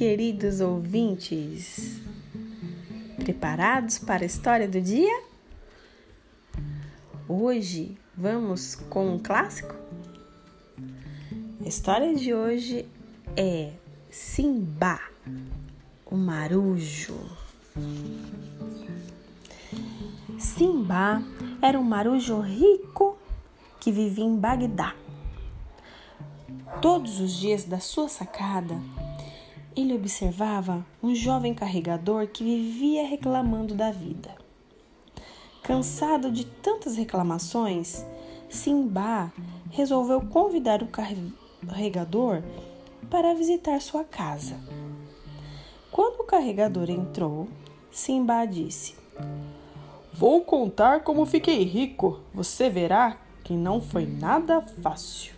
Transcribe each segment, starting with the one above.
queridos ouvintes! Preparados para a história do dia? Hoje vamos com um clássico? A história de hoje é Simba, o marujo. Simba era um marujo rico que vivia em Bagdá. Todos os dias da sua sacada, ele observava um jovem carregador que vivia reclamando da vida. Cansado de tantas reclamações, Simba resolveu convidar o carregador para visitar sua casa. Quando o carregador entrou, Simba disse: Vou contar como fiquei rico. Você verá que não foi nada fácil.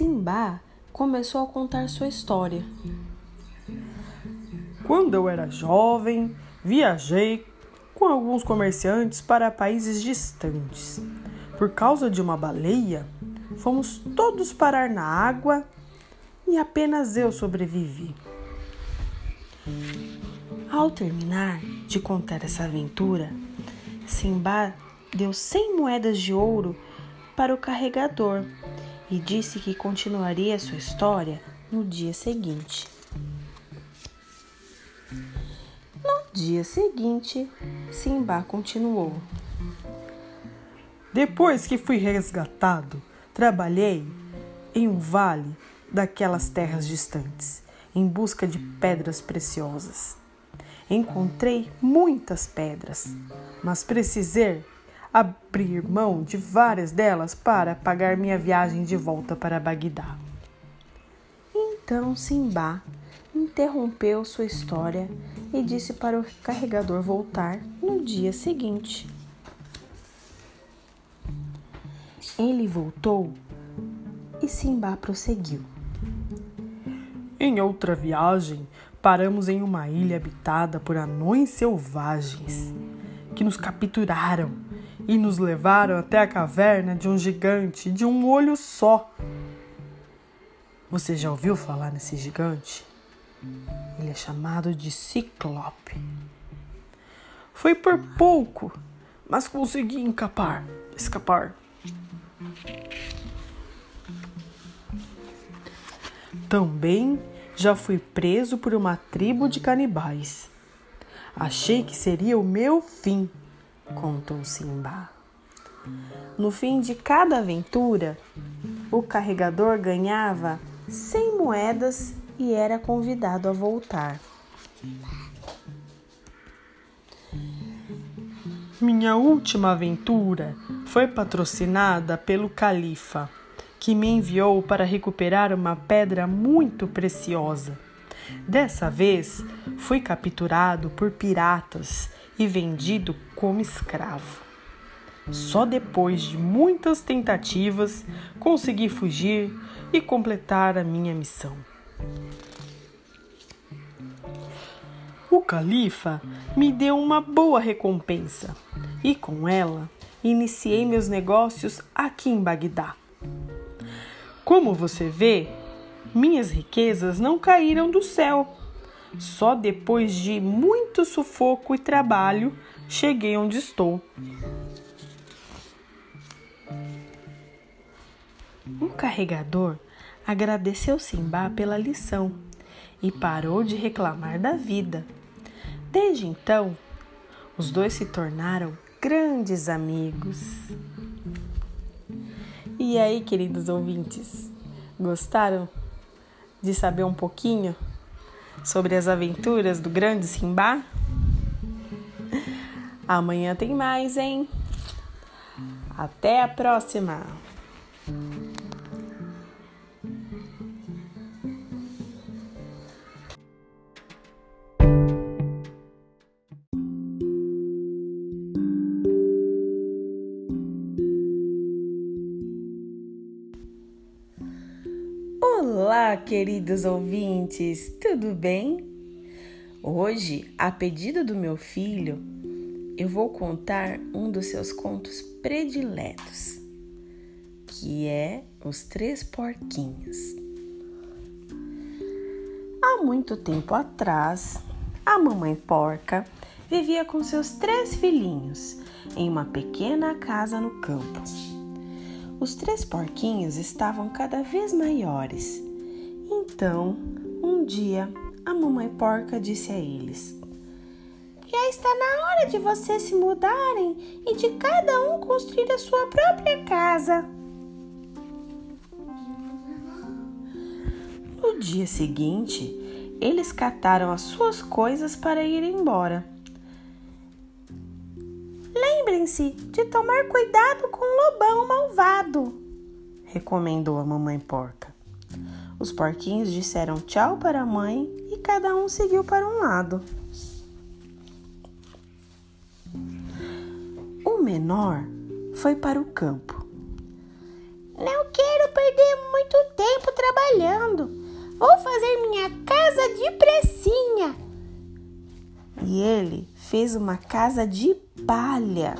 Simba começou a contar sua história. Quando eu era jovem, viajei com alguns comerciantes para países distantes. Por causa de uma baleia, fomos todos parar na água e apenas eu sobrevivi. Ao terminar de contar essa aventura, Simba deu 100 moedas de ouro para o carregador e disse que continuaria sua história no dia seguinte. No dia seguinte, Simba continuou. Depois que fui resgatado, trabalhei em um vale daquelas terras distantes, em busca de pedras preciosas. Encontrei muitas pedras, mas precisei abrir mão de várias delas para pagar minha viagem de volta para Bagdá. Então Simba interrompeu sua história e disse para o carregador voltar no dia seguinte. Ele voltou e Simba prosseguiu. Em outra viagem, paramos em uma ilha habitada por anões selvagens que nos capturaram e nos levaram até a caverna de um gigante de um olho só. Você já ouviu falar nesse gigante? Ele é chamado de Ciclope. Foi por pouco, mas consegui encapar, escapar. Também já fui preso por uma tribo de canibais. Achei que seria o meu fim, contou Simba. No fim de cada aventura, o carregador ganhava 100 moedas e era convidado a voltar. Minha última aventura foi patrocinada pelo califa, que me enviou para recuperar uma pedra muito preciosa. Dessa vez, fui capturado por piratas e vendido como escravo. Só depois de muitas tentativas consegui fugir e completar a minha missão. O califa me deu uma boa recompensa e com ela iniciei meus negócios aqui em Bagdá. Como você vê, minhas riquezas não caíram do céu. Só depois de muito sufoco e trabalho cheguei onde estou. O carregador agradeceu Simba pela lição e parou de reclamar da vida. Desde então, os dois se tornaram grandes amigos. E aí, queridos ouvintes, gostaram de saber um pouquinho sobre as aventuras do grande Simba? Amanhã tem mais, hein? Até a próxima! Olá, queridos ouvintes, tudo bem? Hoje, a pedido do meu filho, eu vou contar um dos seus contos prediletos. que é Os Três Porquinhos. Há muito tempo atrás, a mamãe porca vivia com seus três filhinhos em uma pequena casa no campo. Os três porquinhos estavam cada vez maiores. Então, um dia, a mamãe porca disse a eles: Já está na hora de vocês se mudarem e de cada um construir a sua própria casa. No dia seguinte, eles cataram as suas coisas para ir embora. Lembrem-se de tomar cuidado com o lobão malvado, recomendou a mamãe porca. Os porquinhos disseram tchau para a mãe e cada um seguiu para um lado. O menor foi para o campo. Não quero perder muito tempo trabalhando. Vou fazer minha casa de pressinha. E ele fez uma casa de palha.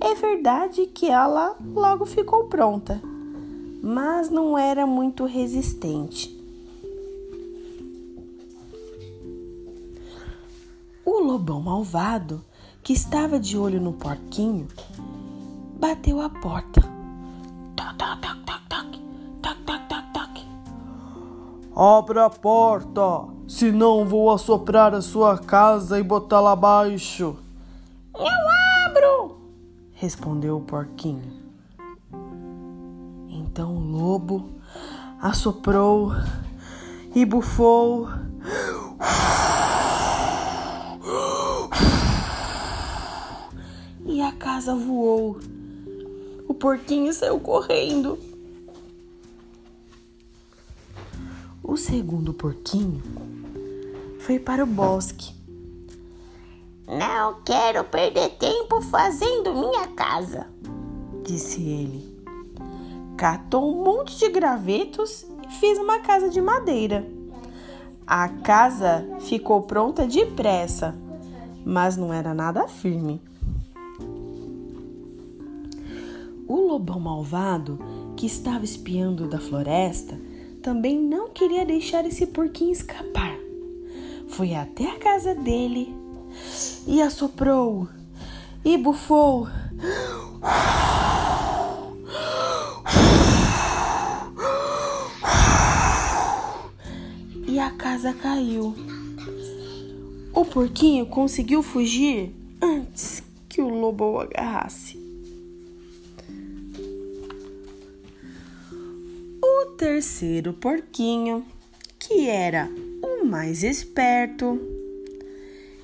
É verdade que ela logo ficou pronta, mas não era muito resistente. O lobão malvado, que estava de olho no porquinho, bateu a porta. Toc, toc, toc, toc, toc, toc, toc, toc, toc. Abra a porta, senão vou assoprar a sua casa e botá-la abaixo. Eu abro! respondeu o porquinho. Então o lobo assoprou e bufou. E a casa voou. O porquinho saiu correndo. O segundo porquinho foi para o bosque. Não quero perder tempo fazendo minha casa, disse ele. Catou um monte de gravetos e fez uma casa de madeira. A casa ficou pronta depressa, mas não era nada firme. O lobão malvado, que estava espiando da floresta, também não queria deixar esse porquinho escapar. Foi até a casa dele e assoprou e bufou. Casa caiu. O porquinho conseguiu fugir antes que o lobo o agarrasse. O terceiro porquinho, que era o mais esperto,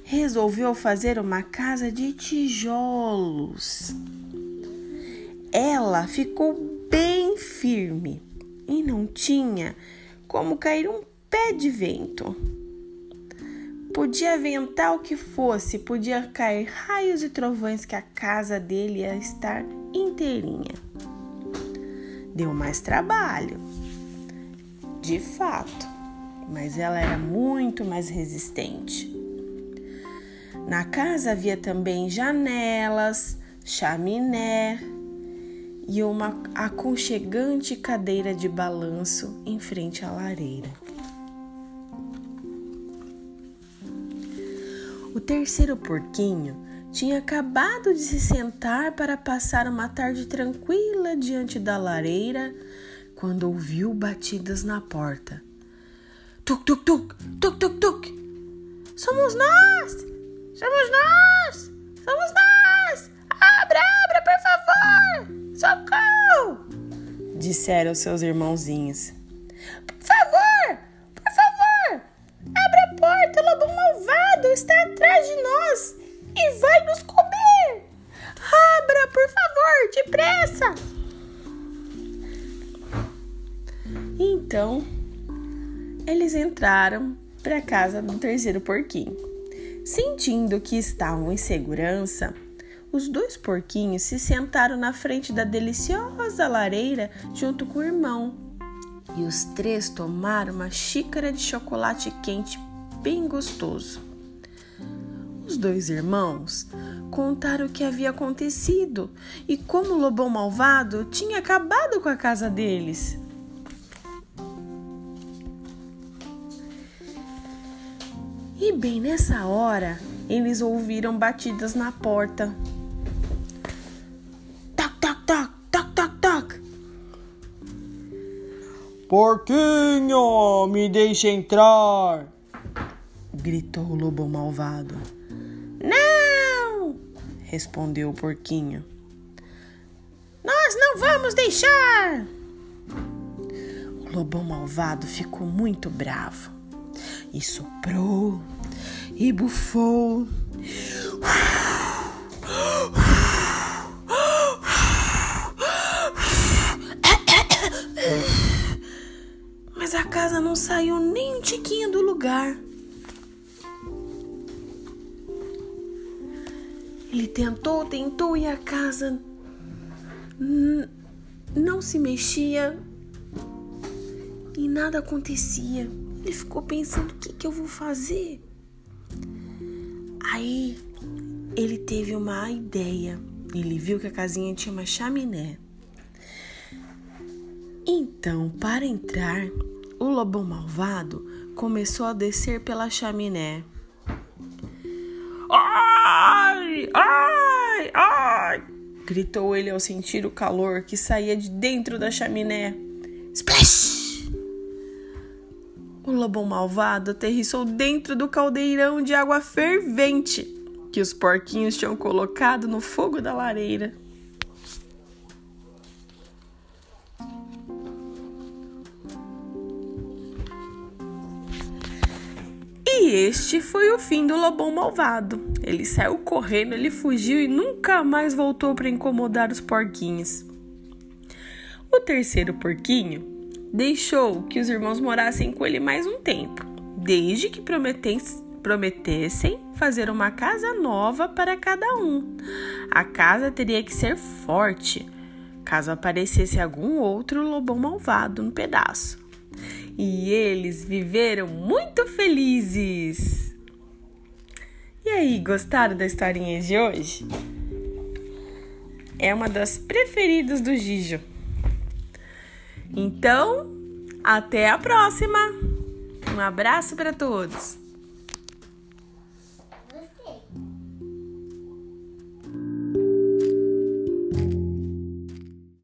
resolveu fazer uma casa de tijolos. Ela ficou bem firme e não tinha como cair um pé de vento. Podia ventar o que fosse, podia cair raios e trovões que a casa dele ia estar inteirinha. Deu mais trabalho, de fato, mas ela era muito mais resistente. Na casa havia também janelas, chaminé e uma aconchegante cadeira de balanço em frente à lareira. O terceiro porquinho tinha acabado de se sentar para passar uma tarde tranquila diante da lareira quando ouviu batidas na porta. Tuk, tuk, tuk, tuk, tuk, tuk. Somos nós! Somos nós! Somos nós! Abra, abra, por favor! Socorro! Disseram seus irmãozinhos. Está atrás de nós e vai nos comer! Abra, por favor! Depressa! Então, eles entraram para a casa do terceiro porquinho. Sentindo que estavam em segurança, os dois porquinhos se sentaram na frente da deliciosa lareira junto com o irmão. E os três tomaram uma xícara de chocolate quente bem gostoso. Os dois irmãos contaram o que havia acontecido e como o lobão malvado tinha acabado com a casa deles. E bem nessa hora, eles ouviram batidas na porta. Toc, toc, toc, toc, toc, toc. Porquinho, me deixe entrar! gritou o lobo malvado. Respondeu o porquinho. Nós não vamos deixar! O lobão malvado ficou muito bravo e soprou e bufou. Mas a casa não saiu nem um tiquinho do lugar. Ele tentou, tentou e a casa não se mexia e nada acontecia. Ele ficou pensando: o que, que eu vou fazer? Aí ele teve uma ideia. Ele viu que a casinha tinha uma chaminé. Então, para entrar, o lobão malvado começou a descer pela chaminé. Ai! Ai! Gritou ele ao sentir o calor que saía de dentro da chaminé. Splash! O lobão malvado aterrissou dentro do caldeirão de água fervente que os porquinhos tinham colocado no fogo da lareira. Este foi o fim do lobão malvado. Ele saiu correndo, ele fugiu e nunca mais voltou para incomodar os porquinhos. O terceiro porquinho deixou que os irmãos morassem com ele mais um tempo, desde que prometessem fazer uma casa nova para cada um. A casa teria que ser forte, caso aparecesse algum outro lobão malvado no pedaço e eles viveram muito felizes. E aí, gostaram da historinha de hoje? É uma das preferidas do Gijo. Então, até a próxima. Um abraço para todos.